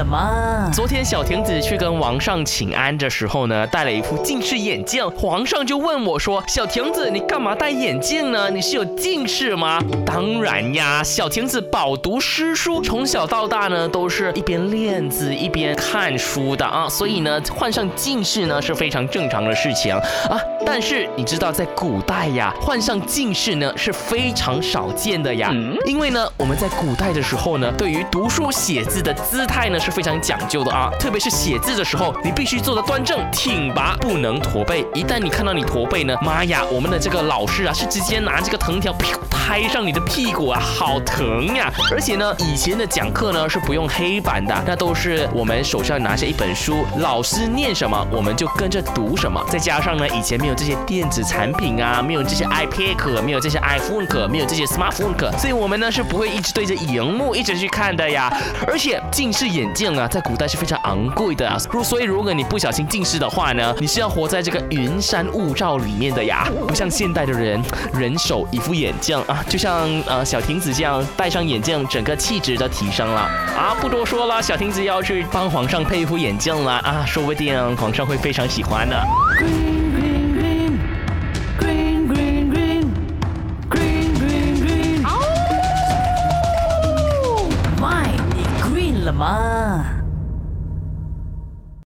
了吗？昨天小亭子去跟王上请安的时候呢，戴了一副近视眼镜，皇上就问我说：“小亭子，你干嘛戴眼镜呢？你是有近视吗？”当然呀，小亭子饱读诗书，从小到大呢都是一边练字一边看书的啊，所以呢患上近视呢是非常正常的事情啊。但是你知道在古代呀，患上近视呢是非常少见的呀，因为呢我们在古代的时候呢，对于读书写字的姿态呢是非常讲究的啊，特别是写字的时候，你必须坐得端正挺拔，不能驼背。一旦你看到你驼背呢，妈呀，我们的这个老师啊是直接拿这个藤条拍上你的屁股啊，好疼呀！而且呢，以前的讲课呢是不用黑板的，那都是我们手上拿着一本书，老师念什么我们就跟着读什么。再加上呢，以前没有这些电子产品啊，没有这些 iPad，没有这些 iPhone，没有这些 smartphone，所以我们呢是不会一直对着荧幕一直去看的呀。而且近视眼镜啊，在古代是非常昂贵的啊。如所以如果你不小心近视的话呢，你是要活在这个云山雾罩里面的呀，不像现代的人人手一副眼镜啊。就像呃小亭子这样戴上眼镜，整个气质都提升了啊！不多说了，小亭子要去帮皇上配一副眼镜了啊，说不定皇上会非常喜欢的。什么